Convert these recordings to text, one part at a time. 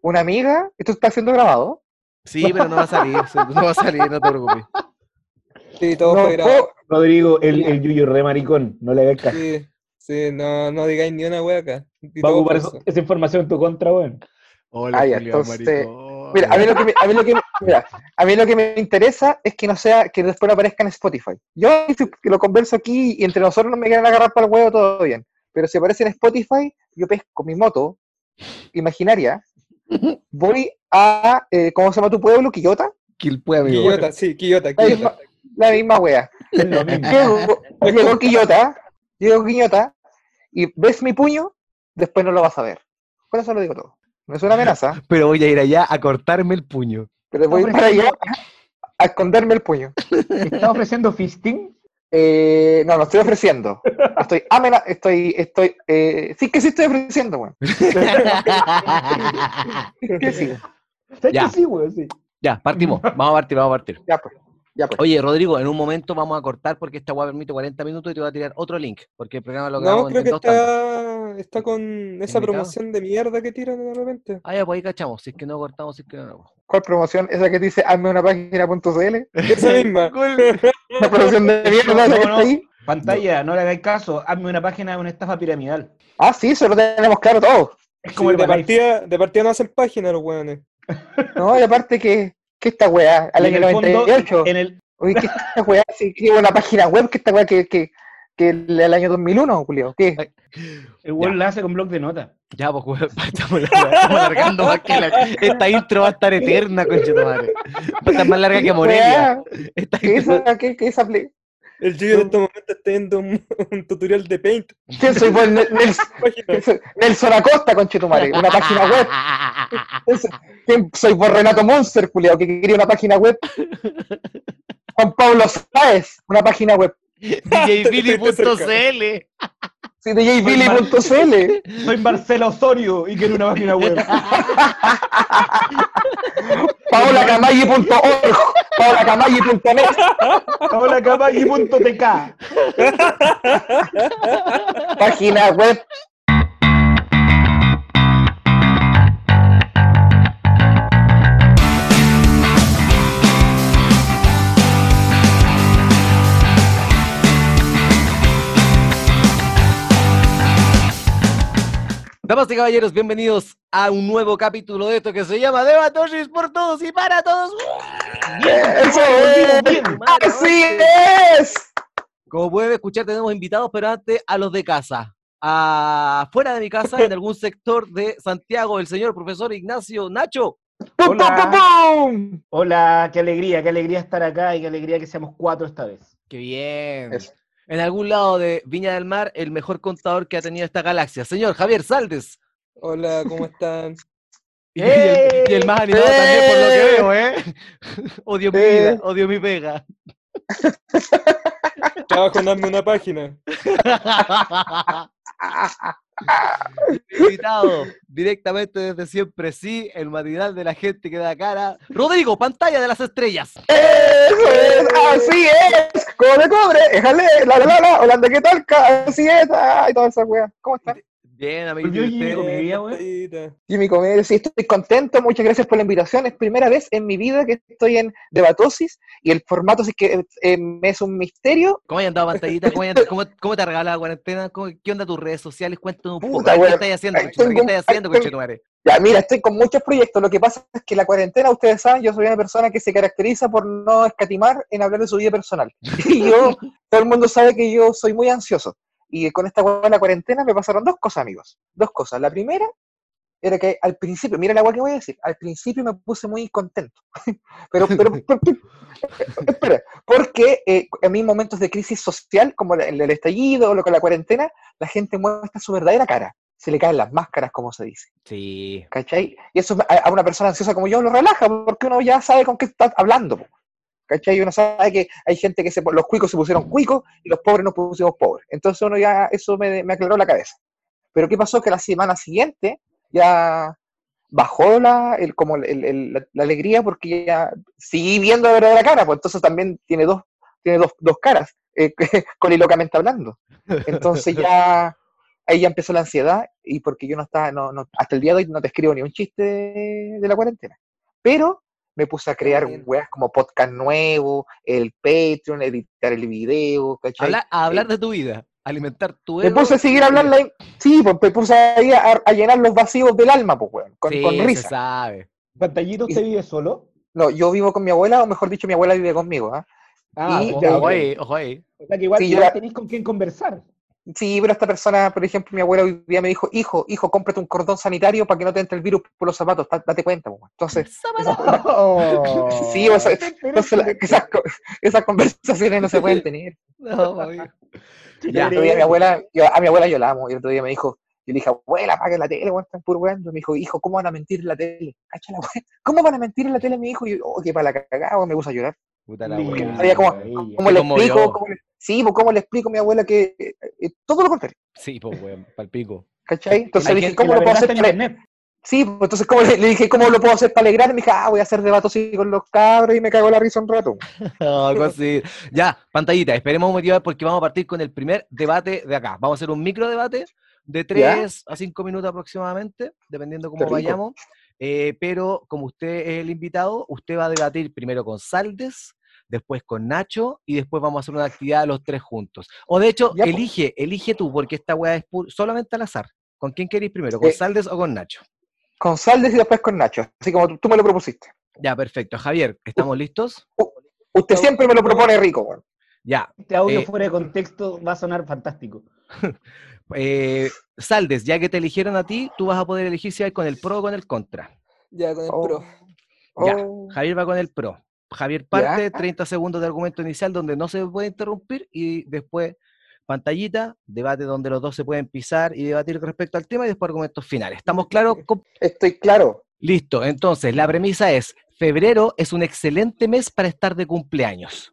una amiga, esto está siendo grabado. Sí, pero no va a salir, no va a salir, no te preocupes. Sí, todo No fue grabado. Rodrigo, el, el Yuyo re maricón, no le hagas caso. Sí, sí, no, no digáis ni una wea acá. Va a ocupar eso- esa información en tu contra, weón. Hola, ya, Julián entonces, maricón. Mira, a mí, lo que me, a, mí lo que, me- mira, a mí lo que me interesa es que no sea, que después no aparezca en Spotify. Yo lo converso aquí y entre nosotros no me quieren agarrar para el huevo, todo bien. Pero si aparece en Spotify, yo pesco mi moto imaginaria, voy a, eh, ¿cómo se llama tu pueblo? ¿Quillota? Quilpue, amigo. Quillota, sí, Quillota, La Quillota. misma, la misma wea. Es lo mismo. Llego, llegó Quillota, llegó Quillota, y ves mi puño, después no lo vas a ver. Por eso lo digo todo. No es una amenaza, Pero voy a ir allá a cortarme el puño. pero voy para allá a esconderme el puño. ¿Estás ofreciendo fisting? Eh, no, no estoy ofreciendo. Estoy amena, estoy, estoy, eh, sí que sí estoy ofreciendo, weón. Que sí. ¿Sabes Ya. que sí, weón? Sí. ya, partimos. Vamos a partir, vamos a partir. Ya pues, ya pues. Oye, Rodrigo, en un momento vamos a cortar porque esta web permite 40 minutos y te voy a tirar otro link. Porque el programa lo No, grabamos creo en que dos tandas. está, está con esa ¿Invitado? promoción de mierda que tiran de repente. Ah, ya, pues ahí cachamos. Si es que no cortamos, si es que no. ¿Cuál promoción? Esa que dice hazme una página.cl. Esa misma. Una promoción de mierda esa que No, está no. ahí. Pantalla, no le hagáis caso. Hazme una página de una estafa piramidal. Ah, sí, eso lo tenemos claro todo. Es como Sí, el de, partida, de partida no hacen página los weones. No, y aparte que, que esta weá, al año el fondo, 98. en el, Oye, que esta weá, sí, que una página web, que esta weá que, que, que el, el año 2001, Julio. ¿Qué? el weón la hace con blog de notas. Ya, pues, weón, estamos, estamos alargando más que la... Esta intro va a estar eterna, concha madre. Va a estar más larga que Morelia. Esta ¿Qué intro- esa, qué, qué esa El Gio en este momento está viendo un, un tutorial de Paint. ¿Quién soy? Pues, Nel- Nelson. Nelson Acosta, conchetumare, una página web. ¿Quién soy? Por Renato Monster, Julio, que quería una página web. Juan Pablo Sáez, una página web. DJBilly.cl Sí, DJBilly.cl. Soy Marcelo Osorio y quiero una página web. paolacamayi.org, paolacamayi.net. Paolacamayi.tk. página web. Damas y caballeros, bienvenidos a un nuevo capítulo de esto que se llama Debatosis por todos y para todos. Eso es. bien. Así es. Como pueden escuchar, tenemos invitados, pero antes a los de casa. Afuera de mi casa, en algún sector de Santiago, el señor profesor Ignacio Nacho. ¡Pum, pum, Hola. pum, pum! Hola, qué alegría, qué alegría estar acá y qué alegría que seamos cuatro esta vez. ¡Qué bien! Eso. En algún lado de Viña del Mar, el mejor contador que ha tenido esta galaxia, señor Javier Saldes. Hola, ¿cómo están? Y, el, y el más animado también, por lo que ¡Eh! veo, ¿eh? Odio mi ¡Eh! vida, odio mi pega. Trabajo en darme una página. Invitado directamente desde siempre, sí, el matinal de la gente que da cara. Rodrigo, pantalla de las estrellas. Eso es, así es. Cobre, cobre, déjale, la, la, la, la, Holanda, ¿qué tal? Así es, ay, toda esa wea. ¿Cómo están? Bien, ¿y usted? Comedia, Bien, weón. pantallita. Jimmy Comedia, sí, estoy contento, muchas gracias por la invitación. Es primera vez en mi vida que estoy en Debatosis y el formato sí que eh, me es un misterio. ¿Cómo has andado, pantallita? ¿Cómo, hay andado- cómo, cómo te ha regalado la cuarentena? ¿Cómo- ¿Qué onda tus redes sociales? Cuéntanos un poco. Puta, ¿Qué estás haciendo, conchetumare? ¿Qué estás haciendo, conchetumare? Ya, mira, estoy con muchos proyectos. Lo que pasa es que la cuarentena, ustedes saben, yo soy una persona que se caracteriza por no escatimar en hablar de su vida personal. Y yo, todo el mundo sabe que yo soy muy ansioso. Y con esta hueá de la cuarentena me pasaron dos cosas, amigos. Dos cosas. La primera era que al principio, mira la agua que voy a decir, al principio me puse muy contento. pero, pero, pero- pero- espera, porque eh, en mis momentos de crisis social, como el, el estallido o lo con la cuarentena, la gente muestra su verdadera cara. Se le caen las máscaras, como se dice. Sí. ¿Cachai? Y eso a, a una persona ansiosa como yo lo relaja, porque uno ya sabe con qué está hablando. ¿Cachai? Uno sabe que hay gente que se, los cuicos se pusieron cuicos y los pobres nos pusimos pobres. Entonces uno ya, eso me, me aclaró la cabeza. Pero ¿qué pasó? Que la semana siguiente ya bajó la, el, como el- el- la, la alegría porque ya seguí viendo la verdadera cara, pues entonces también tiene dos, tiene dos, dos caras, eh, colilocamente hablando. Entonces ya ahí ya empezó la ansiedad y porque yo no estaba, no, no- hasta el día de hoy no te escribo ni un chiste de, de la cuarentena. Pero me puse a crear weas como podcast nuevo, el Patreon, editar el video, ¿cachai? Hablar, a hablar de tu vida, alimentar tu Me ego. puse a seguir hablando ahí. Sí, pues me puse ahí a, a llenar los vacíos del alma, pues, weón, con, Sí, con se risa. sabe. Pantallito, ¿usted vive solo? No, yo vivo con mi abuela, o mejor dicho, mi abuela vive conmigo, ¿ah? Ah, Y- Ojo, ahí, ojo ahí. O sea que igual, Sí, yo igual la- tenéis con quién conversar. Sí, pero esta persona, por ejemplo, mi abuela hoy día me dijo, hijo, hijo, cómprate un cordón sanitario para que no te entre el virus por los zapatos, da- date cuenta, pues. Entonces, Sí, o sea, entonces la- esas, co- esas conversaciones no se pueden tener. No. Ya, el otro día mi abuela, yo- a mi abuela yo la amo, y el otro día me dijo, yo le dije, abuela, apaga la tele, weón, están puro weón. Me dijo, hijo, ¿cómo van a mentir en la tele? Weón. ¿Cómo van a mentir en la tele, mi hijo? Y yo, oh, qué para la cagada, me puse a llorar. Puta la Lindo, wea. Sabía cómo-. ¿Cómo Se le explico? ¿Cómo le- sí, pues, ¿cómo le explico a mi abuela que eh, eh, todo lo contrario? Sí, pues, weón, palpico. ¿Cachai? Entonces le dije, ¿cómo lo puedo hacer en para internet. Sí, pues entonces ¿cómo le, le dije, ¿cómo lo puedo hacer para alegrar? Y me dije, ah, voy a hacer debate así con los cabros y me cago la risa un rato. Algo así. Ya, pantallita, esperemos un motivo porque vamos a partir con el primer debate de acá. Vamos a hacer un micro debate de 3 a 5 minutos aproximadamente, dependiendo cómo vayamos. Eh, pero como usted es el invitado, usted va a debatir primero con Saldes, después con Nacho y después vamos a hacer una actividad los tres juntos. O de hecho, Ya, elige, elige tú, porque esta weá es solamente al azar. ¿Con quién queréis primero? ¿Con Eh, Saldes o con Nacho? Con Saldes y después con Nacho, así como tú, tú me lo propusiste. Ya, perfecto. Javier, ¿estamos listos? Usted siempre me lo propone rico, weón. Ya. Este audio Eh, fuera de contexto va a sonar fantástico. Eh, Saldes, ya que te eligieron a ti, tú vas a poder elegir si vas con el pro o con el contra. Ya, con el Oh. pro. Ya, Oh. Javier va con el pro. Javier parte, 30 segundos de argumento inicial donde no se puede interrumpir y después pantallita, debate donde los dos se pueden pisar y debatir respecto al tema y después argumentos finales. ¿Estamos claros? comp- Estoy claro. Listo, entonces la premisa es, febrero es un excelente mes para estar de cumpleaños.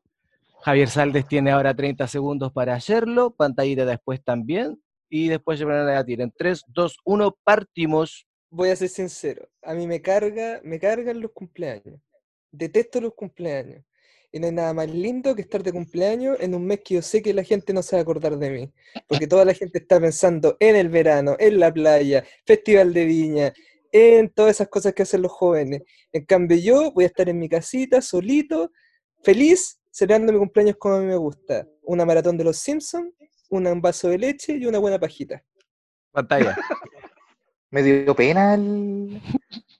Javier Saldes tiene ahora 30 segundos para hacerlo, pantallita después también y después se van a debatir. En 3, 2, 1, partimos. Voy a ser sincero. A mí me carga, me cargan los cumpleaños. Detesto los cumpleaños. Y no hay nada más lindo que estar de cumpleaños en un mes que yo sé que la gente no se va a acordar de mí. Porque toda la gente está pensando en el verano, en la playa, festival de viña, en todas esas cosas que hacen los jóvenes. En cambio, yo voy a estar en mi casita, solito, feliz, celebrando mi cumpleaños como a mí me gusta. Una maratón de los Simpsons, un vaso de leche y una buena pajita. Pantalla. Me dio pena el,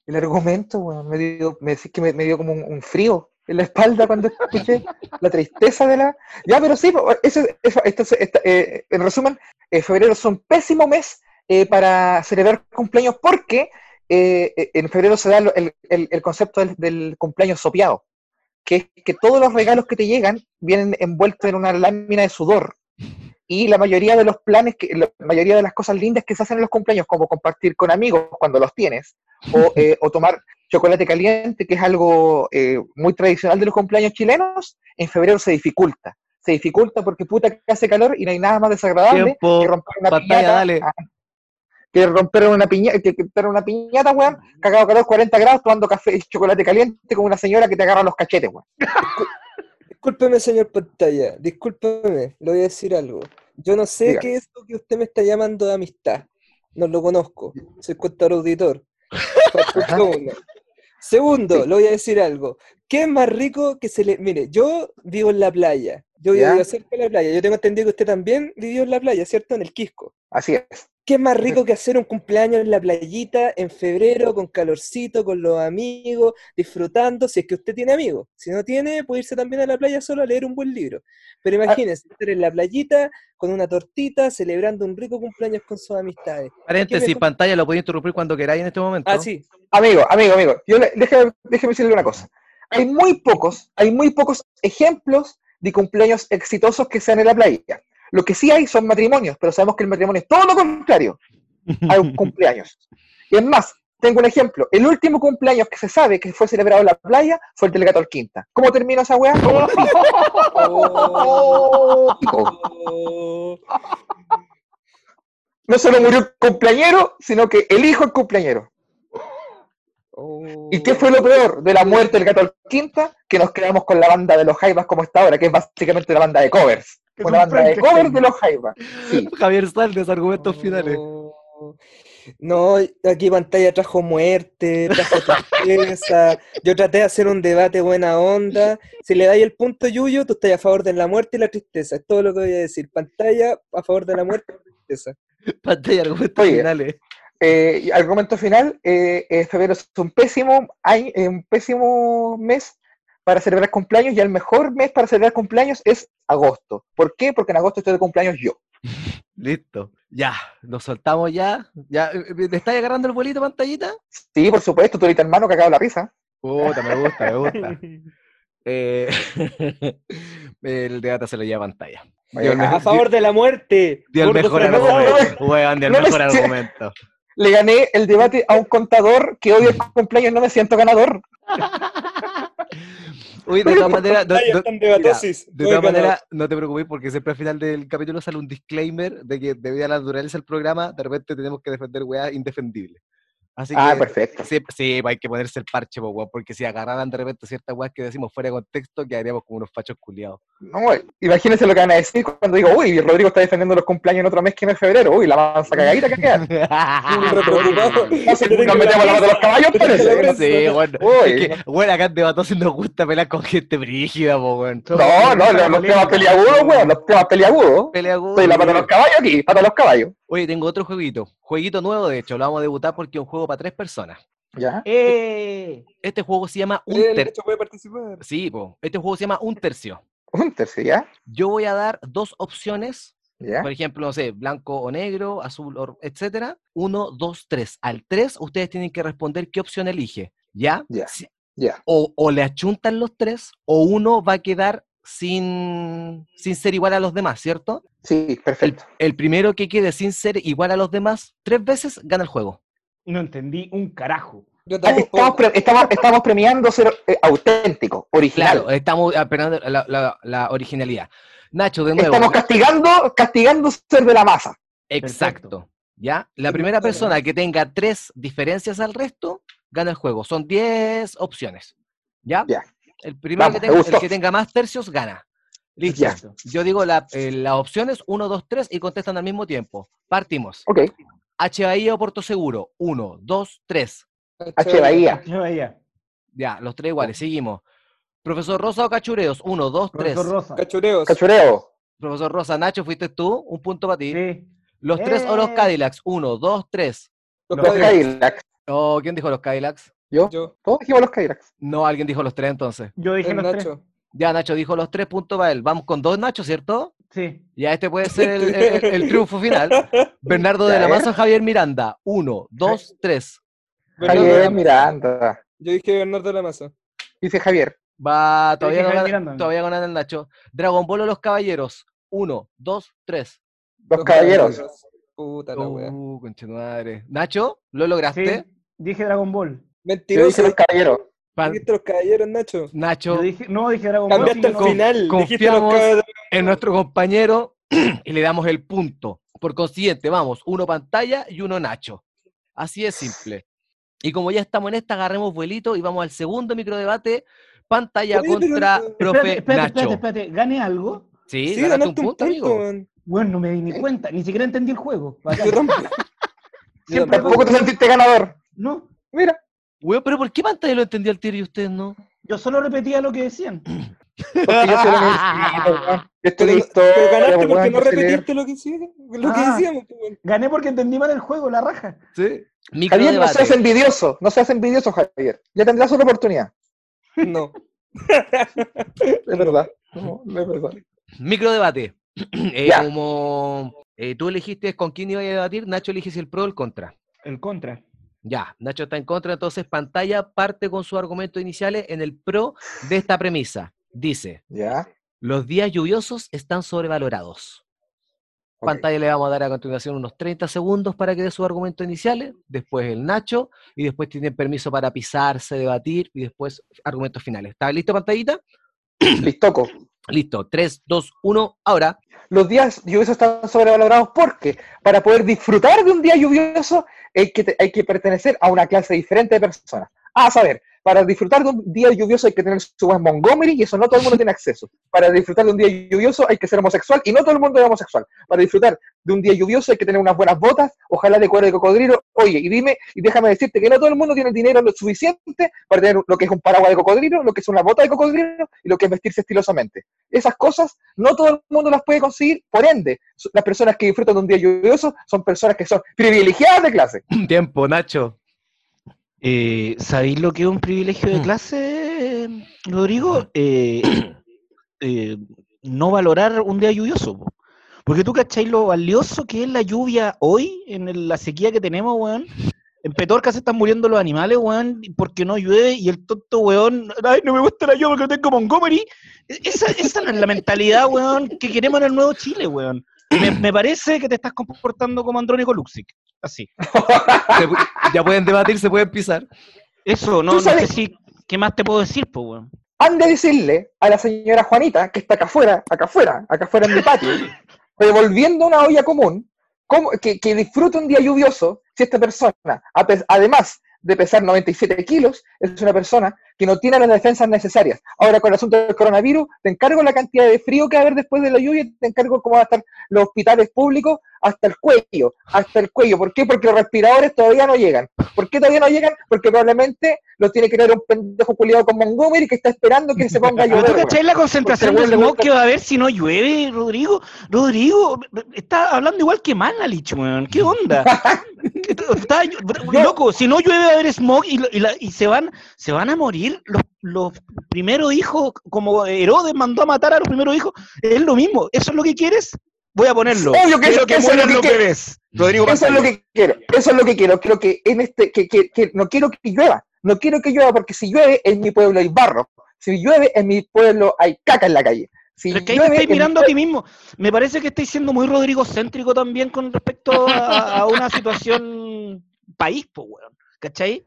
el argumento. Me dio, me, es que me, me dio como un, un frío en la espalda cuando escuché la tristeza de la. Ya, pero sí, eso, esta- eh, en resumen, eh, febrero es un pésimo mes eh, para celebrar cumpleaños porque eh, en febrero se da el, el- el concepto del, del cumpleaños sopeado, que es que todos los regalos que te llegan vienen envueltos en una lámina de sudor. Y la mayoría de los planes, que, la mayoría de las cosas lindas que se hacen en los cumpleaños, como compartir con amigos cuando los tienes, o, eh, o tomar chocolate caliente, que es algo eh, muy tradicional de los cumpleaños chilenos, en febrero se dificulta. Se dificulta porque puta que hace calor y no hay nada más desagradable Tiempo. que romper una piñata. dale. ah, que romper una piñata, que, una piñata, weón, cagado calor 40 grados, tomando café y chocolate caliente con una señora que te agarra los cachetes, weón. Discúlpeme, señor pantalla, discúlpeme, le voy a decir algo. Yo no sé qué es lo que usted me está llamando de amistad. No lo conozco. Soy contador auditor. Segundo, le voy a decir algo. ¿Qué es más rico que se le... Mire, yo vivo en la playa. Yo Ya. vivo cerca de la playa. Yo tengo entendido que usted también vivió en la playa, ¿cierto? En el Quisco. Así es. ¿Qué es más rico que hacer un cumpleaños en la playita en febrero, con calorcito, con los amigos, disfrutando, si es que usted tiene amigos? Si no tiene, puede irse también a la playa solo a leer un buen libro. Pero imagínese estar en la playita con una tortita, celebrando un rico cumpleaños con sus amistades. Paréntesis, pantalla, lo podéis interrumpir cuando queráis en este momento. Ah, sí. Amigo, amigo, amigo, yo le- déjeme, déjeme decirle una cosa. Hay muy pocos, hay muy pocos ejemplos de cumpleaños exitosos que sean en la playa. Lo que sí hay son matrimonios, pero sabemos que el matrimonio es todo lo contrario. Hay un cumpleaños. Y es más, tengo un ejemplo. El último cumpleaños que se sabe que fue celebrado en la playa fue el del Gato Quinta. ¿Cómo terminó esa weá? Oh, oh. No solo murió el cumpleañero, sino que el hijo el cumpleañero. ¿Y qué fue lo peor de la muerte del gato al quinta? Que nos quedamos con la banda de los Jaivas como está ahora, que es básicamente una banda de covers. Es Una un banda de covers de los Jaivas. Sí. Javier Saldes, argumentos finales. Oh. No, aquí pantalla trajo muerte, trajo tristeza. Yo traté de hacer un debate buena onda. Si le dais el punto Yuyo, tú estás a favor de la muerte y la tristeza. Es todo lo que voy a decir. Pantalla a favor de la muerte y la tristeza. Pantalla, argumentos Oye. finales. Eh, y argumento final, eh, eh, febrero es un pésimo, eh, un pésimo mes para celebrar cumpleaños y el mejor mes para celebrar cumpleaños es agosto. ¿Por qué? Porque en agosto estoy de cumpleaños yo. Listo. Ya, nos soltamos ya. ya. eh, eh, ¿Le estáis agarrando el vuelito, pantallita? Sí, por supuesto, tú ahorita hermano cagado la risa. Puta, me gusta, me gusta. Eh, el debate se lo lleva a pantalla. Dio el A favor de la muerte. Dio el mejor argumento. Weón, dio el mejor argumento. Le gané el debate a un contador que odia el cumpleaños, no me siento ganador. Uy, de todas maneras, no- de todas maneras, no te preocupes porque siempre al final del capítulo sale un disclaimer de que debido a la naturaleza del programa, de repente tenemos que defender weas indefendibles. Así Ah, que perfecto. sí, sí, hay que ponerse el parche, po, weón, porque si agarraran de repente ciertas weas que decimos fuera de contexto, quedaríamos como unos fachos culiados. No, imagínense lo que van a decir cuando digo, uy, Rodrigo está defendiendo los cumpleaños en otro mes que no es febrero. Uy, la mansa cagadita que queda. Nos metemos la pata de los caballos, parece. Sí, bueno, es que, bueno, acá en Debatosis nos gusta pelear con gente brígida, po, weón. No, no, los, temas peliagudos, weón, los temas peliagudos. Pelea Soy la pata de los caballos aquí, pata de los caballos. Oye, tengo otro jueguito. Jueguito nuevo, de hecho, lo vamos a debutar porque es un juego para tres personas. ¿Ya? ¡Eh! Este juego se llama Un El Tercio. hecho puede participar. Sí, po. este juego se llama Un Tercio. Un tercio, ¿ya? Yo voy a dar dos opciones, ¿Ya? por ejemplo, no sé, blanco o negro, azul, o, etcétera. Uno, dos, tres. Al tres, ustedes tienen que responder qué opción elige. ¿Ya? Ya. Si- Ya. O, o le achuntan los tres, o uno va a quedar sin, sin ser igual a los demás, ¿cierto? Sí, perfecto. el primero que quede sin ser igual a los demás tres veces gana el juego. No entendí un carajo. Yo Estamos, pre- estamos, estamos premiando ser eh, auténtico, original. Claro, estamos esperando la, la- la originalidad. Nacho, de nuevo. Estamos castigando, castigando ser de la masa. Exacto. ¿Ya? La Sí, primera persona que tenga tres diferencias al resto, gana el juego. Son 10 opciones. ¿Ya? Ya. El primero Vamos, que, tenga, el que tenga más tercios gana. Listo. Ya. Yo digo la- eh, las opciones 1, 2, 3 y contestan al mismo tiempo. Partimos. Ok. H Bahía o Puerto Seguro. 1, 2, 3. H. Bahía. Ya vaya. Ya, los tres iguales. Seguimos. Profesor Rosa o Cachureos. 1, 2, 3. Profesor Rosa. Cachureos. Cachureo. Profesor Rosa, Nacho, fuiste tú. Un punto para ti. Sí. Los tres o los Eh. Cadillacs. 1, 2, 3. Los Los Los Cadillacs. Cadillacs. Oh, ¿Quién dijo los Cadillacs? ¿Yo? Yo. Todos dijimos los Cadillacs. No, alguien dijo los tres entonces. Yo dije El los tres. Nacho. Ya, Nacho dijo los tres puntos para él. Vamos con dos Nacho, ¿cierto? Sí. Ya este puede ser el, el- el triunfo final. Bernardo de la ver. Maza, Javier Miranda. Uno, dos, tres. Bernardo Javier. Miranda. Yo dije Bernardo de la Maza. Dice Javier. Va, todavía gana, todavía gana el Nacho. Dragon Ball o los Caballeros. Uno, dos, tres. Los caballeros. Puta la wea. Uh, conchetumadre. Nacho, ¿lo lograste? Sí. Dije Dragon Ball. Mentiroso. los caballeros. Pan- Dijiste los caballeros, Nacho. Nacho, Yo dije, no, dije Dragon Ball. Cambiaste al no. final. Confiamos en nuestro compañero y le damos el punto. Por consiguiente, vamos, uno pantalla y uno Nacho. Así es simple. Y como ya estamos en esta, agarremos vuelito y vamos al segundo microdebate. Pantalla Oye, pero- contra profe Espérate, espérate, Nacho. espérate, espérate. ¿Gané algo? Sí, Sí, ganaste un ganaste un punto, punto, amigo. man. Bueno, no me di ni cuenta. Ni siquiera entendí el juego. Bacán. Yo tampoco. Yo Siempre tampoco. Tampoco te sentiste ganador. No. Mira. Weón, pero ¿por qué pantalla lo entendió al tiro y usted no? Yo solo repetía lo que decían. Porque yo. Esto Pero, es historia, pero ganaste porque no repetiste lo que, lo que Ah. decíamos. pues, weón. Gané porque entendí mal el juego, la raja. Sí. Javier, no seas envidioso. No seas envidioso, Javier. Ya tendrás otra oportunidad. No. Es verdad. No, no es verdad. Microdebate. Eh, Ya. como eh, tú elegiste con quién iba a debatir, Nacho elige si el pro o el contra. El contra. Ya, Nacho está en contra, entonces pantalla parte con sus argumentos iniciales en el pro de esta premisa. Dice, Ya. los días lluviosos están sobrevalorados. Pantalla le vamos a dar a continuación unos 30 segundos para que dé sus argumentos iniciales, después el Nacho, y después tienen permiso para pisarse, debatir, y después argumentos finales. ¿Está listo, pantallita? Listoco. Listo, 3, 2, 1, ahora. Los días lluviosos están sobrevalorados porque para poder disfrutar de un día lluvioso hay que, hay que pertenecer a una clase diferente de personas. Ah, a saber, para disfrutar de un día lluvioso hay que tener su buen Montgomery y eso no todo el mundo tiene acceso. Para disfrutar de un día lluvioso hay que ser homosexual y no todo el mundo es homosexual. Para disfrutar de un día lluvioso hay que tener unas buenas botas, ojalá de cuero de cocodrilo. Oye, y dime, y déjame decirte que no todo el mundo tiene dinero lo suficiente para tener lo que es un paraguas de cocodrilo, lo que es una bota de cocodrilo y lo que es vestirse estilosamente. Esas cosas no todo el mundo las puede conseguir, por ende, las personas que disfrutan de un día lluvioso son personas que son privilegiadas de clase. Tiempo, Nacho. Eh, ¿Sabéis lo que es un privilegio de Mm. clase, Rodrigo? Eh, eh, no valorar un día lluvioso. po. Porque tú cacháis lo valioso que es la lluvia hoy, en el- la sequía que tenemos, weón. En Petorca se están muriendo los animales, weón, porque no llueve y el tonto, weón, ay, no me gusta la lluvia porque no tengo Montgomery. E- Esa, esa es la mentalidad, weón, que queremos en el nuevo Chile, weón. Me, me parece que te estás comportando como Andrónico Luxic. Así. Se ya pueden debatir, se pueden pisar. Eso, no, no sé si. ¿Qué más te puedo decir, po, weón? han de decirle a la señora Juanita, que está acá afuera, acá afuera, acá afuera en mi patio, revolviendo una olla común, cómo- que, que disfrute un día lluvioso si esta persona, además de pesar 97 kilos, es una persona que no tiene las defensas necesarias. Ahora, con el asunto del coronavirus, te encargo la cantidad de frío que va a haber después de la lluvia, te encargo cómo van a estar los hospitales públicos hasta el cuello, hasta el cuello. ¿Por qué? Porque los respiradores todavía no llegan. ¿Por qué todavía no llegan? Porque probablemente los tiene que tener un pendejo culiado con Montgomery que está esperando que se ponga a ¿Pero llover. tú cachai la concentración de smog que va a haber si no llueve, Rodrigo? Rodrigo, está hablando igual que Manalich, weón. ¿Qué onda? Está- loco, si no llueve va a haber smog y, y la- y se van se van a morir los, los primeros hijos, como Herodes mandó a matar a los primeros hijos. Es lo mismo. ¿Eso es lo que quieres? Voy a ponerlo. Obvio que Quiero eso- que eso es lo los que quiero. bebés. Rodrigo Eso es lo que quiero, eso es lo que quiero. Quiero que en este, que, que- que no quiero que llueva, no quiero que llueva porque si llueve en mi pueblo hay barro, si llueve en mi pueblo hay caca en la calle. Si Pero es que ahí te llueve estáis en mi mirando a ti mismo. Me parece que estáis siendo muy Rodrigo céntrico también con respecto a, a una situación país, pues, weón. ¿Cachai?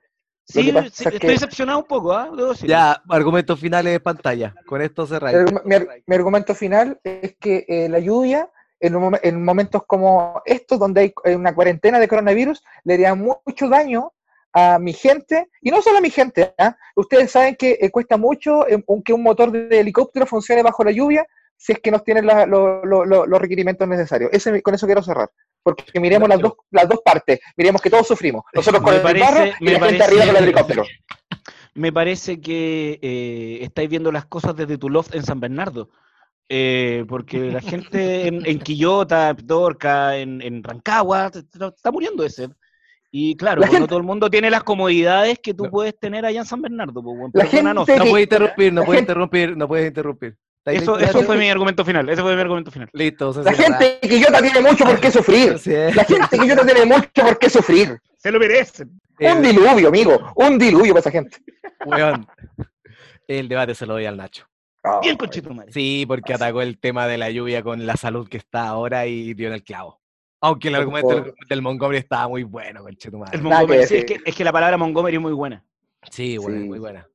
Sí, es estoy que- decepcionado un poco, ¿ah? Decirlo. Ya, argumentos finales de pantalla. Con esto cerráis. El- mi, ar- mi argumento final es que eh, la lluvia, en, un en momentos como estos, donde hay eh, una cuarentena de coronavirus, le haría mucho daño a mi gente, y no solo a mi gente, ¿ah? ustedes saben que eh, cuesta mucho eh, un- que un motor de helicóptero funcione bajo la lluvia si es que nos tienen la- lo- lo- lo- los requerimientos necesarios. Ese, con eso quiero cerrar, porque miremos las dos, las dos partes, miremos que todos sufrimos, nosotros con Me el parece- barro y me la gente parece- arriba con el helicóptero. Me parece que eh, estáis viendo las cosas desde tu loft en San Bernardo. Eh, porque la gente en, en Quillota, en Pitorca, en, en Rancagua, está muriendo de sed. Y claro, La no gente- todo el mundo tiene las comodidades que tú No. puedes tener allá en San Bernardo. Pues. La gente- No que- puedes interrumpir, no gente- interrumpir, no puedes interrumpir. ¿Estáis Eso, eso fue mi argumento final. Ese fue mi argumento final. Listo, se La gente que yo tiene mucho por qué sufrir. La gente que yo no tiene mucho por qué sufrir. Se lo merecen. Un El- diluvio, amigo. Un diluvio para esa gente. weón. El debate se lo doy al Nacho. Ah, Bien, conchito madre. Sí, porque atacó el tema de la lluvia con la salud que está ahora y dio en el clavo. Aunque el argumento del, del Montgomery estaba muy bueno, conchetumadre. El Montgomery, sí, es, que, es que la palabra Montgomery es muy buena. Sí, bueno, Sí. muy buena.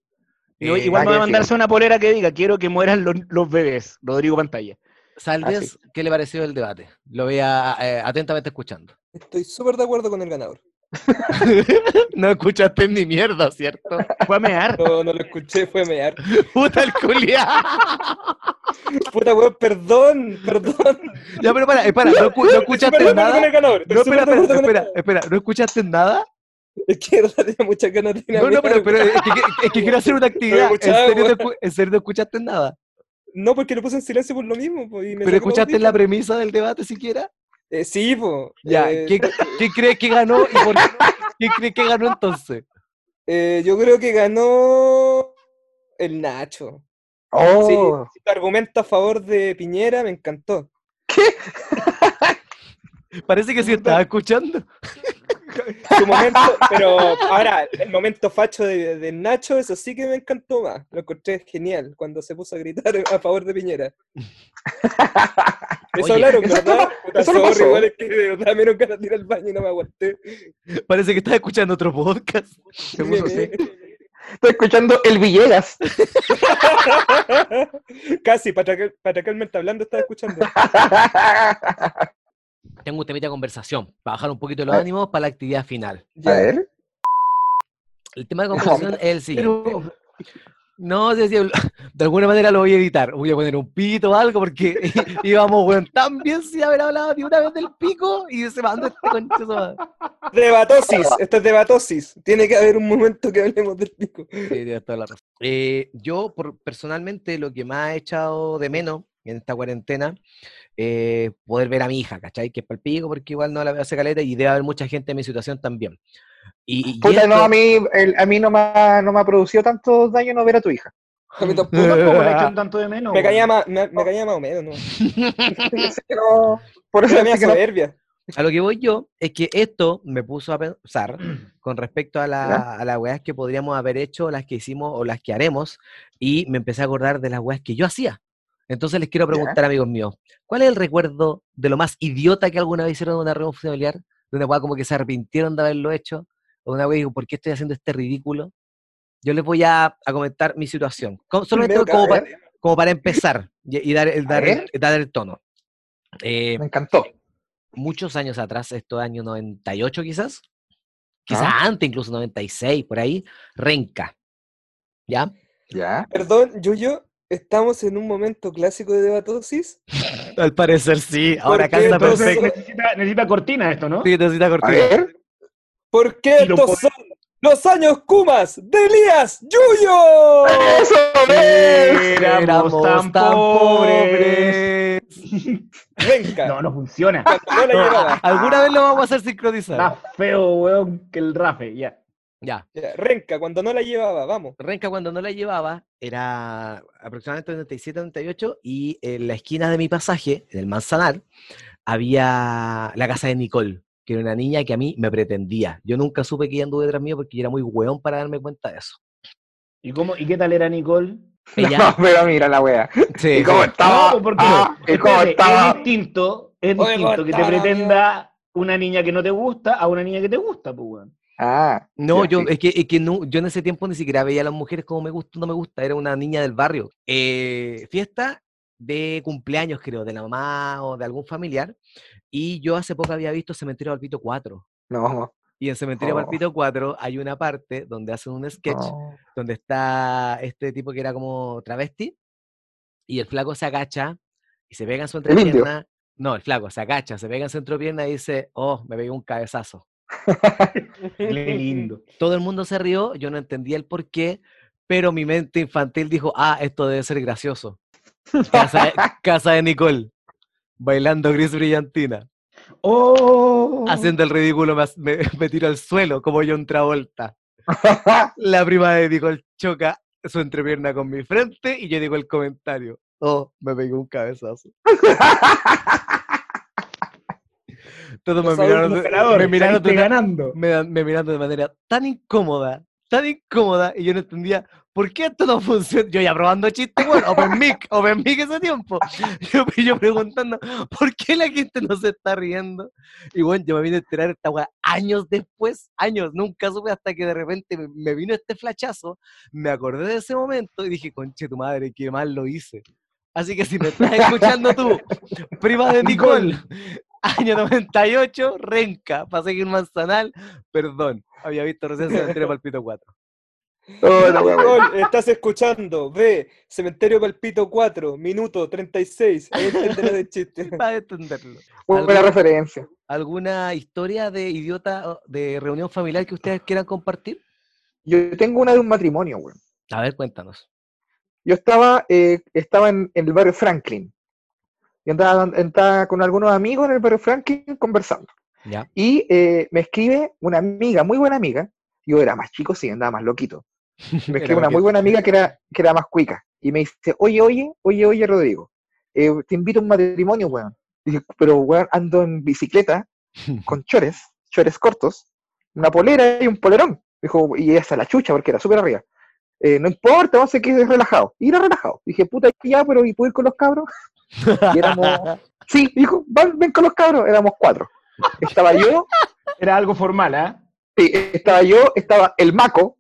Eh, igual me va a mandarse una polera que diga, quiero que mueran los, los bebés. Rodrigo Pantalla. Saldes, ¿qué le pareció el debate? Lo veía eh, atentamente escuchando. Estoy súper de acuerdo con el ganador. no escuchaste ni mierda, ¿cierto? Fue a mear. No, no lo escuché, fue mear. Puta el culiao. Puta weón, perdón, perdón. Ya, pero para, espera, no, no escuchaste nada. No, espera, espera, espera, espera, ¿no escuchaste nada? Es que tenía muchas ganas de ir a No, no, pero, pero es, que, es que quiero hacer una actividad. ¿En serio, no, weón. escu- ¿En serio no escuchaste nada? No, porque lo puse en silencio por lo mismo. po, y me ¿Pero escuchaste la premisa del debate siquiera? Eh, sí, pues. Ya, ¿qué, qué crees que ganó y por qué? ¿Quién crees que ganó entonces? yo creo que ganó el Nacho. Oh, sí, tu argumento a favor de Piñera me encantó. Parece que sí estaba escuchando. Su momento, pero ahora, el momento facho de, de Nacho, eso sí que me encantó más. Lo encontré genial cuando se puso a gritar a favor de Piñera. Eso Oye, hablaron, eso ¿verdad? Puta, eso sorry, igual es que ganas de ir al baño y no me aguanté. Parece que estaba escuchando otro podcast. Se puso así. estoy escuchando el Villegas. Casi, patriarcalmente hablando, estaba escuchando. Tengo un temita de conversación para bajar un poquito los A ver. ánimos para la actividad final. A ver. El tema de conversación es el siguiente. Pero, No sé si de alguna manera lo voy a editar. Voy a poner un pito o algo porque íbamos, weón, tan bien sin haber hablado ni una vez del pico y se mandó este concha su madre. Debatosis, esto es debatosis. Tiene que haber un momento que hablemos del pico. Sí, tienes toda la razón. Eh, yo, por, personalmente, lo que más he echado de menos en esta cuarentena, eh, poder ver a mi hija, ¿cachai? Que es para el pico, porque igual no la veo hace caleta y debe haber mucha gente en mi situación también. Y, y Puta, no, a mí, el- a mí no, me ha, no me ha producido tanto daño no ver a tu hija. A mí yo tampoco. tampoco le echo un tanto de menos. Me caía más, me, me caía más o menos, ¿no? No- por eso no- soberbia. A lo que voy yo es que esto me puso a pensar con respecto a, la, a las weas que podríamos haber hecho, las que hicimos o las que haremos, y me empecé a acordar de las weas que yo hacía. Entonces les quiero preguntar, amigos míos, ¿cuál es el recuerdo de lo más idiota que alguna vez hicieron en una reunión familiar? De una wea como que se arrepintieron de haberlo hecho, o una que digo, ¿por qué estoy haciendo este ridículo? Yo les voy a, a comentar mi situación. Solamente como, a pa- como para empezar y, y dar, el, dar, el, dar el tono. Eh, Me encantó. muchos años atrás, esto año 98 quizás, quizás Ah. antes, incluso 96, por ahí, Renca. ¿Ya? Ya. Perdón, Yuyo, estamos en un momento clásico de debatosis. Al parecer sí, ahora entonces- perfecto. Necesita, necesita cortina esto, ¿no? Sí, necesita A cortina. ver. Porque Y lo estos son los años Kumas de Elías Yuyo. ¡Eso es! Éramos tan pobres. Venga, No, no funciona. no la. Alguna vez lo vamos a hacer sincronizar. Más feo, weón, que el Rafe, ya. Ya. Ya, Renca, cuando no la llevaba, vamos. Renca cuando no la llevaba era aproximadamente 97, 98 y en la esquina de mi pasaje, en el Manzanar, había la casa de Nicole, que era una niña que a mí me pretendía. Yo nunca supe que ella anduvo detrás mío porque yo era muy hueón para darme cuenta de eso. ¿Y, cómo, ¿Y qué tal era Nicole? Ella, No, pero mira la wea. sí, ¿Y cómo estaba? No, porque Ah, ¿y cómo espérate, estaba? es distinto, es distinto ¿cómo que te pretenda una niña que no te gusta a una niña que te gusta, pues, weón. Ah, No, yo, sí. es que, es que no, yo en ese tiempo ni siquiera veía a las mujeres como me gusta o no me gusta, era una niña del barrio. Eh, fiesta de cumpleaños, creo, de la mamá o de algún familiar, y yo hace poco había visto Cementerio Palpito 4, No, y en Cementerio Oh. Palpito 4 hay una parte donde hacen un sketch donde está este tipo que era como travesti, y el flaco se agacha y se pega en su entrepierna. No, el flaco se agacha, se pega en su entrepierna y dice, oh, me pegué un cabezazo. Qué lindo. todo el mundo se rió, yo no entendía el por qué, pero mi mente infantil dijo, ah, esto debe ser gracioso. Casa de, casa de Nicole, bailando gris brillantina, ¡Oh! haciendo el ridículo, me, me, me tiro al suelo como John Travolta. La prima de Nicole choca su entrepierna con mi frente y yo digo el comentario, oh, me pegué un cabezazo. Todos me miraron, me miraron de ganando. me, me mirando de manera tan incómoda, tan incómoda, y yo no entendía por qué esto no funciona. Yo ya probando chistes, bueno, Open Mic, Open Mic ese tiempo. Yo, yo preguntando, ¿por qué la gente no se está riendo? Y bueno, yo me vine a enterar esta weá años después, años, nunca supe hasta que de repente me, me vino este flachazo, me acordé de ese momento y dije, conche tu madre, qué mal lo hice. Así que si me estás escuchando tú, prima de Nicole, año 98, Renca, para seguir Manzanal, perdón, había visto recién Cementerio Palpito 4. Oh, la wea, wea. Nicole, estás escuchando, ve, Cementerio Palpito 4, minuto 36. Ahí entenderás el chiste. Para entenderlo. Buena ¿Algún- referencia. ¿Alguna historia de idiota de reunión familiar que ustedes quieran compartir? Yo tengo una de un matrimonio, weón. A ver, cuéntanos. Yo estaba, eh, estaba en, en el barrio Franklin. Yo andaba, andaba con algunos amigos en el barrio Franklin conversando. Ya. Y eh, me escribe una amiga, muy buena amiga. Yo era más chico, sí, andaba más loquito. Me escribe una muy buena amiga que era, que era más cuica. Y me dice, oye, oye, oye, oye, Rodrigo, eh, te invito a un matrimonio, weón. Dije, pero weón, ando en bicicleta con chores, chores cortos, una polera y un polerón. Dijo, y hasta la chucha, porque era súper arriba. Eh, no importa, vamos a que es relajado. Y era relajado. Dije, puta, ya, pero ¿y puedo ir con los cabros? Y éramos, sí, dijo, "Van, ven con los cabros. Éramos cuatro. Estaba yo, Era algo formal, ¿ah? sí, estaba yo, estaba el maco.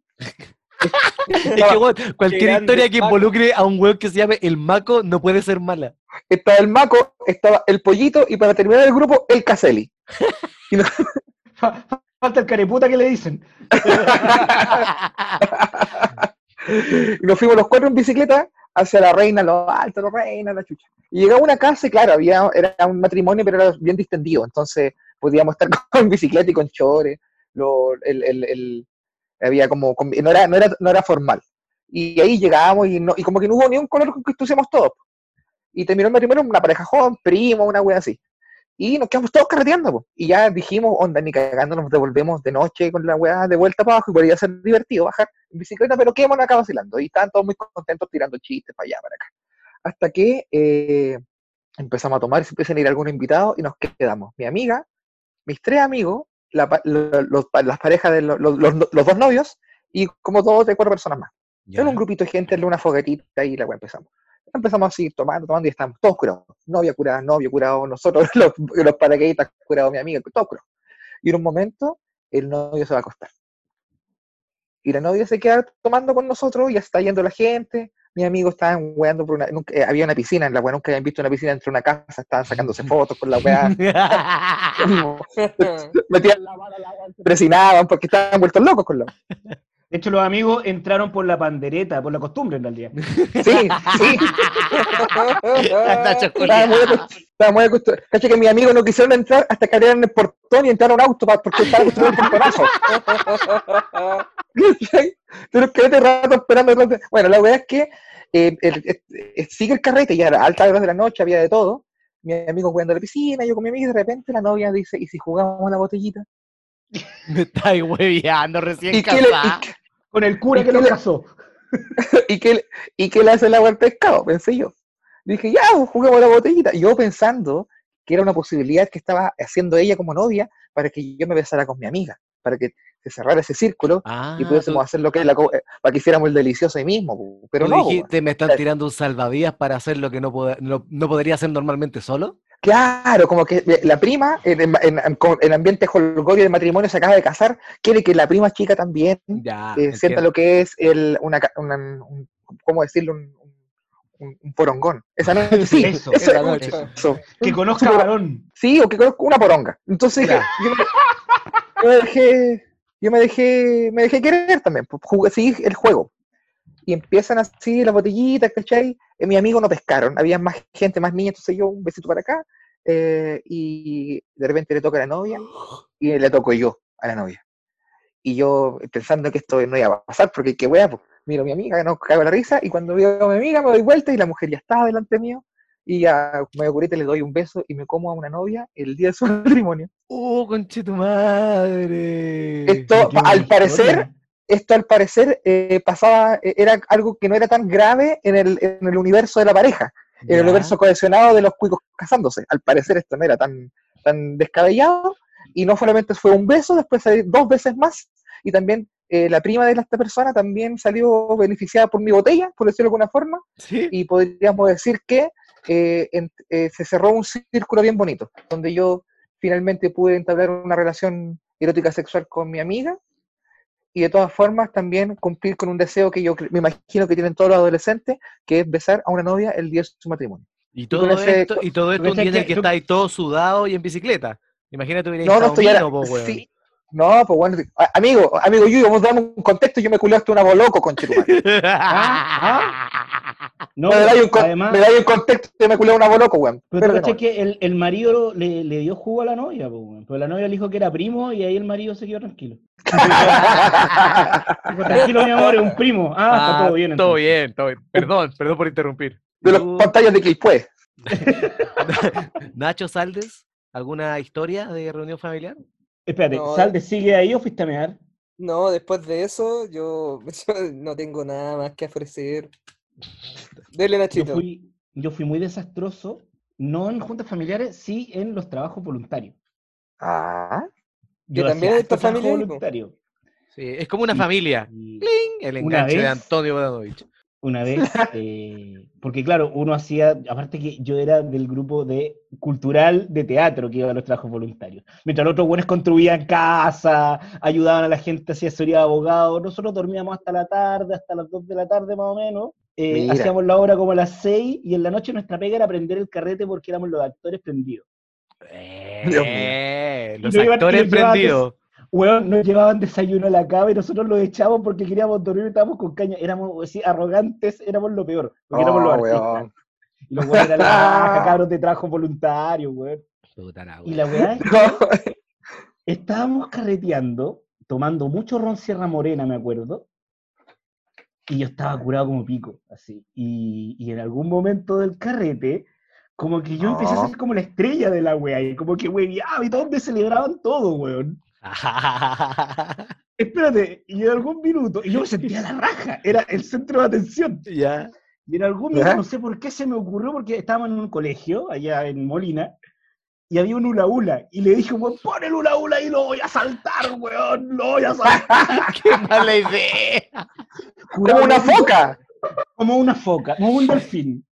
Es que, cualquier grande historia que Maco. involucre a un weón que se llame el Maco no puede ser mala. estaba el maco, estaba el pollito y para terminar el grupo, el Caselli. falta el careputa que le dicen. Y nos fuimos los cuatro en bicicleta hacia la reina, lo alto, la reina, la chucha. Y llegamos a una casa y claro, había, era un matrimonio, pero era bien distendido. Entonces podíamos estar con bicicleta y con chores. Lo, el, el, el- había como, com- no era, no era, no era formal. Y ahí llegábamos y, no, y como que no hubo ni un color con que estuviésemos todos. Y terminó el matrimonio una pareja joven, primo, una wea así. Y nos quedamos todos carreteando, po. y ya dijimos, onda, ni cagando, nos devolvemos de noche con la weá de vuelta para abajo, y podría ser divertido bajar en bicicleta, pero quedémonos acá vacilando. Y estaban todos muy contentos tirando chistes para allá, para acá. Hasta que eh, empezamos a tomar y se empiezan a ir algunos invitados y nos quedamos. Mi amiga, mis tres amigos, la lo- las parejas de lo- los, dos novios y como dos de cuatro personas más. Ya. Era un grupito de gente, en una foguetita y la weá empezamos. Empezamos a seguir tomando, tomando y estamos todos curados. Novia curada, novio curado, nosotros los, los paracaidistas curados, mi amiga, todos curados. Y en un momento el novio se va a acostar. Y la novia se queda tomando con nosotros, ya está yendo la gente. Mis amigos estaban weando por una. nunca- eh, había una piscina en la weá, nunca habían visto una piscina dentro de una casa, estaban sacándose fotos con la weá. Metían la mano al agua, presinaban porque estaban vueltos locos con la De hecho, los amigos entraron por la pandereta, por la costumbre en realidad. Sí, sí. Estaba muy, acost- estaba muy acostumbrado. Cacha que mis amigos no quisieron entrar hasta que abrieron el portón y entraron a un auto porque estaba acostumbrado al portonazo. Pero quedé rato esperando. Bueno, la verdad es que eh, el- el- el- sigue el carrete, ya era alta horas de la noche, había de todo. Mi amigo jugando a la piscina, yo con mi amiga, y de repente la novia dice, ¿y si jugamos a la botellita? Me estáis hueveando recién ¿Y qué, le, casada. Con el cura ¿Y que lo le- casó. y, qué, le- ¿Y qué le hace el agua al pescado? Pensé yo. Dije, ya, pues, juguemos la botellita. Yo pensando que era una posibilidad que estaba haciendo ella como novia para que yo me besara con mi amiga, para que se cerrara ese círculo Ah, y pudiésemos tú- hacer lo que es la eh, para que hiciéramos el delicioso ahí mismo. Pero no, dijiste, me están Claro. tirando un salvavidas para hacer lo que no, pod- no, no podría hacer normalmente solo. Claro, como que eh, la prima, en, en, en- en ambiente holgorio de matrimonio, se acaba de casar, quiere que la prima chica también Ya. eh, sienta lo que es el, una, un- ¿cómo decirlo? Un, un- un porongón. Esa noche, sí, Eso, eso, esa noche. eso. Que conozca varón. Sí, o que conozco una poronga. Entonces Claro. yo, yo me dejé, yo me dejé, me dejé querer también, pues, jugué, el juego. Y empiezan así las botellitas, ¿cachai? Eh, mi amigo no pescaron, había más gente, más niñas, entonces yo un besito para acá, eh, y de repente le toca a la novia, y le toco yo a la novia. Y yo pensando que esto no iba a pasar, porque qué wea, pues, miro a mi amiga, no cago la risa, y cuando veo a mi amiga me doy vuelta y la mujer ya está delante mío, y a medio curita le doy un beso y me como a una novia el día de su matrimonio. ¡Oh, conche tu madre! Esto, al parecer, historia. esto al parecer eh, pasaba, eh, era algo que no era tan grave en el, en el universo de la pareja, en el Ya. universo cohesionado de los cuicos casándose. Al parecer esto no era tan, tan descabellado, y no solamente fue un beso, después dos veces más, y también eh, la prima de esta persona también salió beneficiada por mi botella, por decirlo de alguna forma, ¿Sí? y podríamos decir que eh, en- eh, se cerró un círculo bien bonito, donde yo finalmente pude entablar una relación erótica sexual con mi amiga y de todas formas también cumplir con un deseo que yo me imagino que tienen todos los adolescentes, que es besar a una novia el día de su matrimonio. Y todo ese- esto, y todo esto un día en el que que tú- está ahí todo sudado y en bicicleta. Imagínate hubiera No, no estoy ahora. sí. No, pues bueno, amigo, amigo Yuyo, vos dame un contexto, yo me culé hasta una boloco con Chetumal. No, me dais un, con- además, me dais un contexto, yo me culé una boloco, weón. pero Pero nuevo. que el, el marido le, le dio jugo a la novia, po, weón. pero la novia le dijo que era primo y ahí el marido se quedó tranquilo. Tranquilo, mi amor, es un primo. Ah, está todo bien. Todo entonces. bien, todo bien. Perdón, perdón por interrumpir. de las pantallas de Quilpué. Nacho Saldes, ¿alguna historia de reunión familiar? Espérate, No, ¿Salde sigue ahí o fuiste a mear? No, después de eso, yo, yo no tengo nada más que ofrecer. Dele, Yo Nachito. fui, yo fui muy desastroso, no en juntas familiares, sí en los trabajos voluntarios. Ah, Que Yo también hacía es tu harto trabajo familia, voluntario. Sí, es como una Y- familia. y El enganche de Antonio Bodanovich. Una vez, eh, porque claro, uno hacía, aparte que yo era del grupo de cultural de teatro que iba a los trabajos voluntarios. Mientras los otros buenos construían casa, ayudaban a la gente, hacía asesoría de abogados, nosotros dormíamos hasta la tarde, hasta las 2 de la tarde más o menos. Eh, hacíamos la obra como a las 6 y en la noche nuestra pega era prender el carrete porque éramos los actores prendidos. Eh, los actores prendidos. Weón, nos llevaban desayuno a la cama y nosotros lo echamos porque queríamos dormir y estábamos con caña. Éramos así, arrogantes, éramos lo peor, porque éramos los Oh, artistas. weón. Y los weones eran la cabros de trabajo voluntario, weón. Puta la Y wea. la weá es que estábamos carreteando, tomando mucho ron Sierra Morena, me acuerdo. Y yo estaba curado como pico, así. Y, y en algún momento del carrete, como que yo empecé a ser como la estrella de la weá, y como que weá, y todos me celebraban todo, weón. Espérate, y en algún minuto, y yo me sentía la raja, era el centro de atención. ya. Y en algún minuto, no sé por qué se me ocurrió, porque estábamos en un colegio, allá en Molina, y había un hula hula, y le dije, weón, pon el hula hula y lo voy a saltar, weón, lo voy a saltar. ¡Qué mala idea! Como una foca. Como una foca, como un delfín.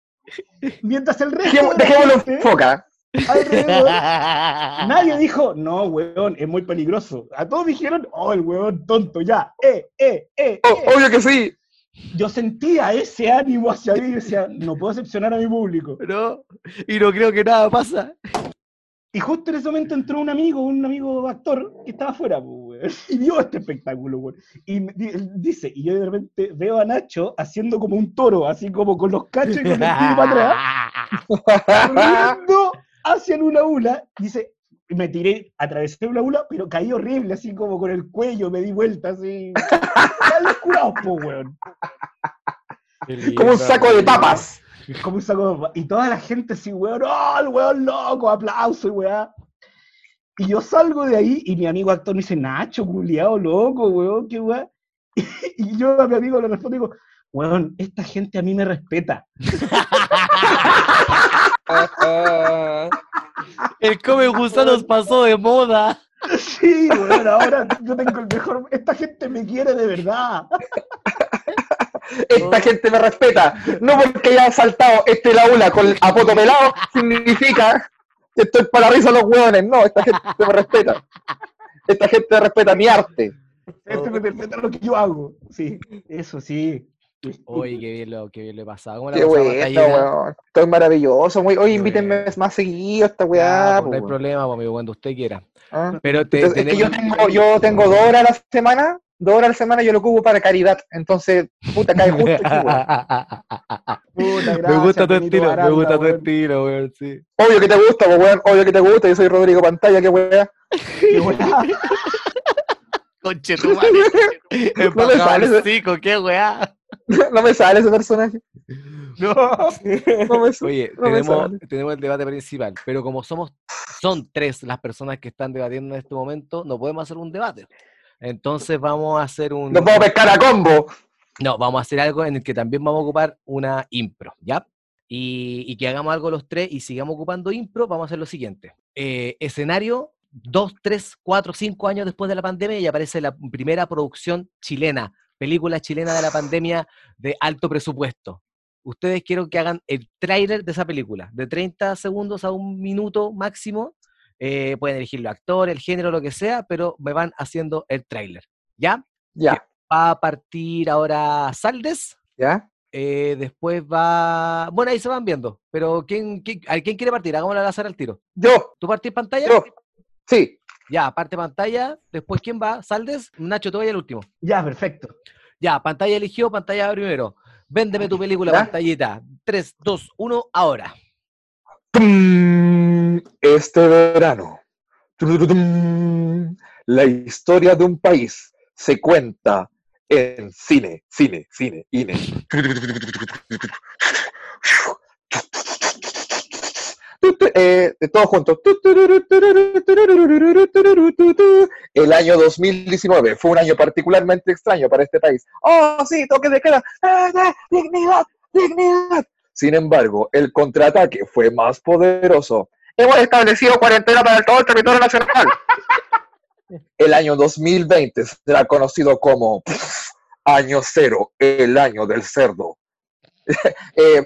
Mientras el resto Dejémoslo gente foca. Alrededor, nadie dijo, no, weón, es muy peligroso. A todos dijeron, oh, el weón tonto, ya, eh, eh, eh, Oh, eh. obvio que sí. Yo sentía ese ánimo hacia mí y decía, no puedo decepcionar a mi público. No, y no creo que nada pasa. Y justo en ese momento entró un amigo, un amigo actor, que estaba afuera, pues, weón, y vio este espectáculo, weón. Y dice, y yo de repente veo a Nacho haciendo como un toro, así como con los cachos y con el tiro para atrás, hacia el hula hula, dice, me tiré, atravesé el hula hula, pero caí horrible, así como con el cuello, me di vuelta, así. Dale curado, po, weón. Como un saco de papas. Como un saco de papas. Y toda la gente así, weón, ¡oh, el weón loco! Aplauso y weá. Y yo salgo de ahí y mi amigo actor me dice, Nacho, culiado loco, weón, qué weá. Y yo a mi amigo le respondo y digo, weón, esta gente a mí me respeta. El come gusanos pasó de moda. Sí, weón, ahora yo tengo el mejor. Esta gente me quiere de verdad. Esta gente me respeta. No porque haya saltado este laula con a poto pelado, significa que estoy para la risa de los hueones. No, esta gente me respeta. Esta gente respeta mi arte. Este me respeta lo que yo hago. Sí, eso sí. Oye, qué bien lo, qué bien lo he pasado. ¿Cómo la Qué bueno. Estoy maravilloso. Muy... Oye, invítenme más seguido a esta weá. pues, no hay po, problema, amigo, cuando usted quiera. ¿ah? Pero te, Entonces, es que yo tenemos- tengo, yo tengo dos horas a la semana, dos horas a la semana yo lo ocupo para caridad. Entonces, puta, cae justo aquí, me gusta tu estilo, me gusta tu weón. estilo, weón, sí. Obvio que te gusta, weón. Obvio que te gusta. Yo soy Rodrigo Pantalla, qué weá. Qué weá. Conche tu madre. No Embajadorcico, qué weá. No me sale ese personaje. No. No me sale. Oye, No me tenemos, sale. tenemos el debate principal, pero como somos, son tres las personas que están debatiendo en este momento, no podemos hacer un debate. Entonces vamos a hacer un... Vamos a pescar a combo. No, vamos a hacer algo en el que también vamos a ocupar una impro, ¿ya? Y, y que hagamos algo los tres y sigamos ocupando impro, vamos a hacer lo siguiente. Eh, escenario, dos, tres, cuatro, cinco años después de la pandemia y aparece la primera producción chilena, película chilena de la pandemia de alto presupuesto. Ustedes quiero que hagan el tráiler de esa película, de 30 segundos a un minuto máximo. Eh, pueden elegir los actores, el género, lo que sea, pero me van haciendo el tráiler, ¿ya? Ya, Va a partir ahora Saldes, ya. eh, después va. Bueno, ahí se van viendo. Pero ¿quién, quién, a ver, ¿quién quiere partir? Hagámoslo al azar al tiro. Yo, ¿Tú partís pantalla? yo. Sí. Ya, parte pantalla. Después, ¿quién va? Saldes. Nacho, tú vayas el último. Ya, perfecto. Ya, pantalla eligió, pantalla primero. Véndeme tu película, ¿Ya? pantallita. 3, 2, 1, ahora. Este verano, la historia de un país se cuenta en cine, cine, cine, cine. Eh, todos juntos. El año 2019 fue un año particularmente extraño para este país. ¡Oh, sí! ¡Toque de queda! ¡Ah! ¡Dignidad! ¡Dignidad! Sin embargo, el contraataque fue más poderoso. Hemos establecido cuarentena para todo el territorio nacional. El año 2020 será conocido como pff, Año Cero, el año del cerdo. Eh,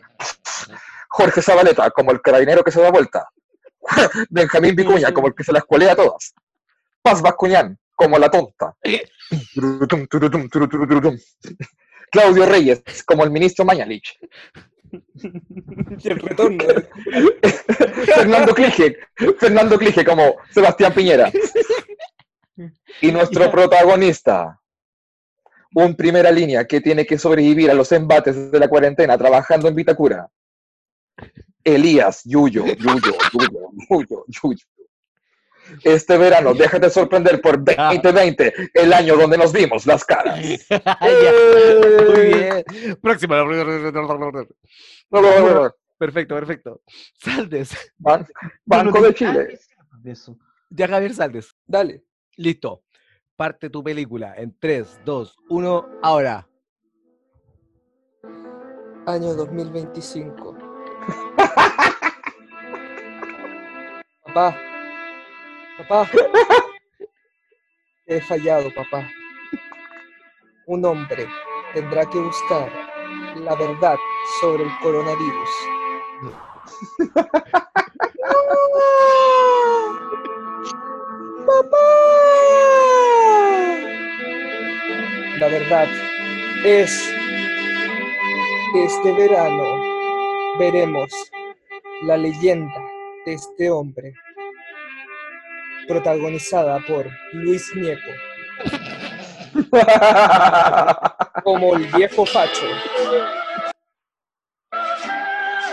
Jorge Zabaleta, como el carabinero que se da vuelta. Benjamín Vicuña, como el que se las colea a todas. Paz Bascuñán, como la tonta. Claudio Reyes, como el ministro Mañalich. Y el retorno. Fernando Clige, Fernando Clige como Sebastián Piñera. Y nuestro protagonista, un primera línea que tiene que sobrevivir a los embates de la cuarentena trabajando en Vitacura. Elías, Yuyo, Yuyo, Yuyo, Yuyo, Yuyo. Este verano, déjate sorprender por 2020, el año donde nos vimos las caras. Ya, Muy bien. Próxima. Perfecto, perfecto. Saldes. Ban- Banco de Chile. eso. Ya, Javier Saldes. Dale. Listo. Parte tu película en 3, 2, 1, ahora. Año 2025. Papá. Papá. He fallado, papá. Un hombre tendrá que buscar la verdad sobre el coronavirus. La verdad es que este verano veremos la leyenda de este hombre, protagonizada por Luis Nieto, como el viejo facho,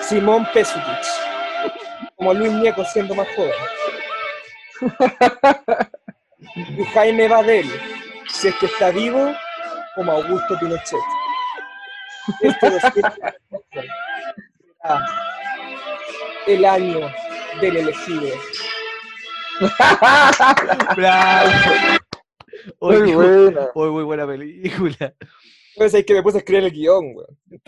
Simón Pesutich, como Luis Nieto siendo más joven, y Jaime Badel, si es que está vivo, como Augusto Pinochet. Este 2024 será el año del elegido. ¡Bravo! Uy, Muy buena. bu- uy, muy buena película. Pues es que me puse a escribir el guion,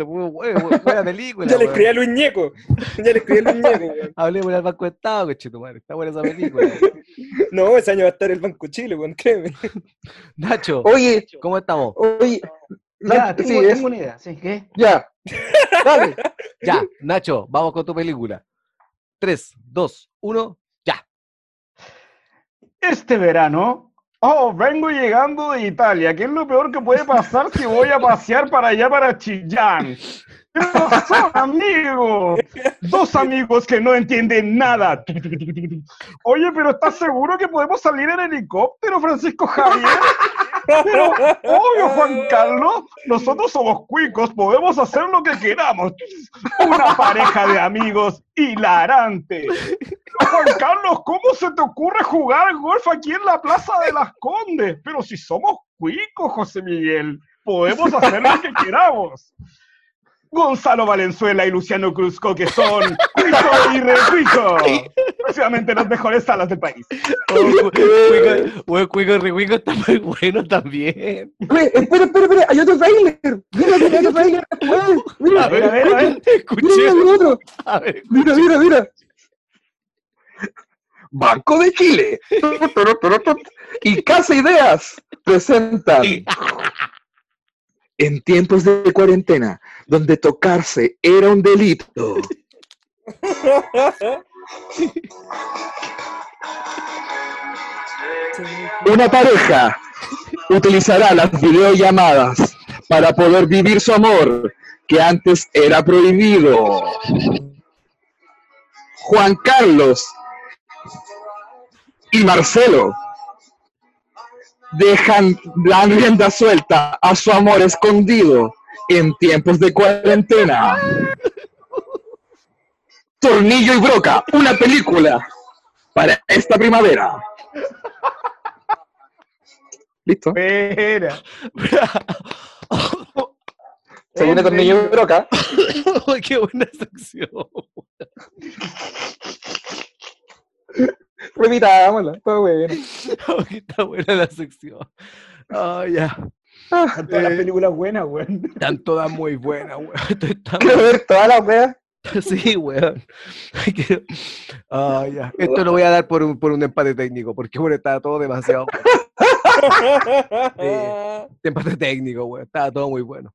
muy buena, buena película. Ya le escribí a Luis Ñeco. Ya le escribí a Luis Ñeco, weón. Hablemos del Banco de Estado, cochetumare. Está buena esa película. No, ese año va a estar el Banco Chile, weón, créeme. Nacho, Oye, ¿cómo estamos? oye. Ya, tengo, sí, es- tengo una idea. ¿Sí? ¿Qué? ya. Dale. Ya, Nacho, vamos con tu película. 3, 2, 1, ya. Este verano. Oh, vengo llegando de Italia. ¿Qué es lo peor que puede pasar si voy a pasear para allá, para Chillán? Amigos. Dos amigos que no entienden nada. Oye, pero ¿estás seguro que podemos salir en helicóptero, Francisco Javier? Pero, obvio, Juan Carlos, nosotros somos cuicos, podemos hacer lo que queramos. Una pareja de amigos hilarante. Juan Carlos, ¿cómo se te ocurre jugar golf aquí en la Plaza de las Condes? Pero si somos cuicos, José Miguel, podemos hacer lo que queramos. Gonzalo Valenzuela y Luciano Cruzco, que son Cuico y Recuico. Próximamente las mejores salas del país. Oh, Cu- Cuico, Cuico Ricuico está muy bueno también. Espera, espera, espera. Hay otro trailer. Mira, mira, hay otro trailer después. Mira, A ver, a ver, a ver. Escuché. mira, mira, otro. A ver, Mira, mira, mira. Banco de Chile y Casa Ideas presentan en tiempos de cuarentena, donde tocarse era un delito. Una pareja utilizará las videollamadas para poder vivir su amor, que antes era prohibido. Juan Carlos y Marcelo dejan la rienda suelta a su amor escondido en tiempos de cuarentena. Tornillo y Broca, una película para esta primavera. ¿Listo? Espera. Se viene Tornillo y Broca. Qué buena sección. Repitámosla, está bueno. Está buena la sección. Ah, ya. Todas las películas buenas, weón. Están todas muy buenas, weón. Quiero ver todas las weas. Sí, weón. Ah, ya. Esto lo voy a dar por un, por un empate técnico, porque bueno, estaba todo demasiado. empate técnico, weón. Estaba todo muy bueno.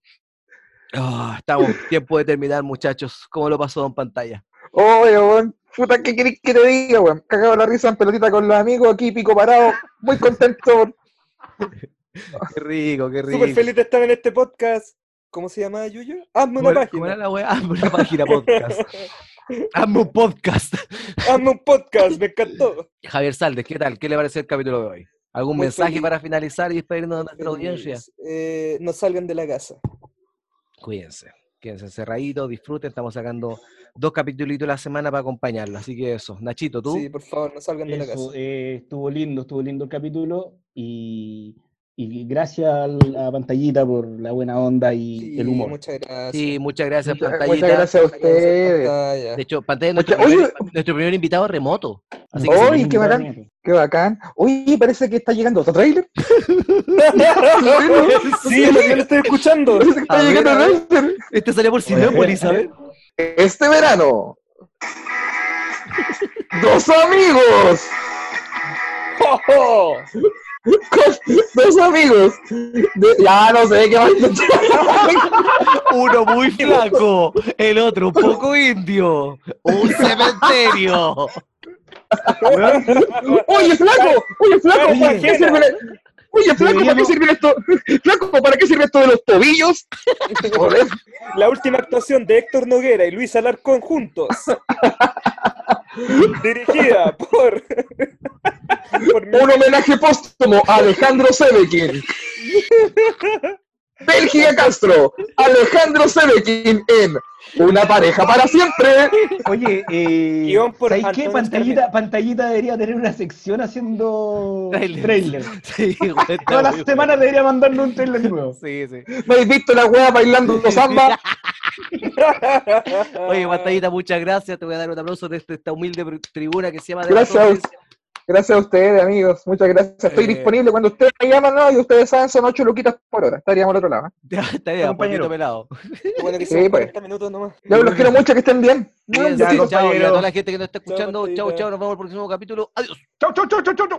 Ah, estamos. Tiempo de terminar, muchachos. ¿Cómo lo pasó en pantalla? Oye, weón. Puta, ¿qué querés que te diga, weón? Cagado la risa en pelotita con los amigos, aquí pico parado. Muy contento. Qué rico, qué rico. Súper feliz de estar en este podcast. ¿Cómo se llama, Yuyo? Hazme ¿Cómo una era- cómo era página. la? Hazme una página podcast. Hazme un podcast. Hazme un podcast, me encantó. Javier Saldes, ¿qué tal? ¿Qué le pareció el capítulo de hoy? ¿Algún Muy mensaje feliz. para finalizar y despedirnos de nuestra audiencia? Eh, no salgan de la casa. Cuídense, quédense encerraditos, disfruten. Estamos sacando dos capítulos a la semana para acompañarlo. Así que eso. Nachito, ¿tú? Sí, por favor, no salgan de la casa. eh, estuvo lindo, estuvo lindo el capítulo y, y gracias a la pantallita por la buena onda y Sí, el humor. Muchas gracias. Sí, muchas gracias, Muchas, pantallita. muchas gracias a ustedes. De hecho, pantalla es nuestro, primer, oye. nuestro primer invitado remoto. Así que Oye, sí, qué bacán. Qué bacán. Oye, parece que está llegando otro trailer. Sí, lo que lo estoy escuchando. Parece que está A llegando otro trailer. este salió por Cinépolis, a ver. Este verano. Dos amigos. ¡Oh! Dos amigos. de- ya no sé qué más. Uno muy flaco, el otro un poco indio. Un cementerio. Oye, flaco. Oye, flaco. ¿Para qué sirve la- Oye, flaco, ¿para qué Deberíamos- sirve esto? Flaco, ¿para qué sirve esto de los tobillos? La última actuación de Héctor Noguera y Luis Alarcón juntos. Dirigida por. por mi- Un homenaje póstumo a Alejandro Sebekin. Bélgica Castro, Alejandro Sebekin en Una pareja para siempre. Oye, eh, ¿sabes qué? Pantallita, pantallita debería tener una sección haciendo Trailer. trailer. Sí, Todas las semanas debería mandarnos un trailer nuevo. Sí, sí. ¿No habéis visto la wea bailando samba? Oye, Pantallita, muchas gracias. Te voy a dar un aplauso de este- esta humilde tribuna que se llama Gracias. Gracias a ustedes, amigos. Muchas gracias. Estoy Eh. disponible cuando ustedes me llaman, ¿no? Y ustedes saben, son ocho luquitas por hora. Estaríamos al otro lado. ¿eh? Bien, Compañero. poquito pelado. Bueno, que Sí, pues. 40 minutos nomás. Ya los quiero mucho, que estén bien. Ya, chao, y a toda la gente que nos está Chao, escuchando, chao, chao, nos vemos en el próximo capítulo. Adiós. Chau, chau, chau, chau, chau.